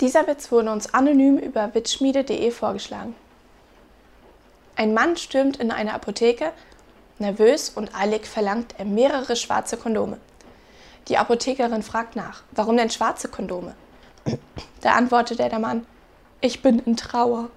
Dieser Witz wurde uns anonym über witzschmiede.de vorgeschlagen. Ein Mann stürmt in eine Apotheke. Nervös und eilig verlangt er mehrere schwarze Kondome. Die Apothekerin fragt nach, warum denn schwarze Kondome? Da antwortet der Mann, ich bin in Trauer.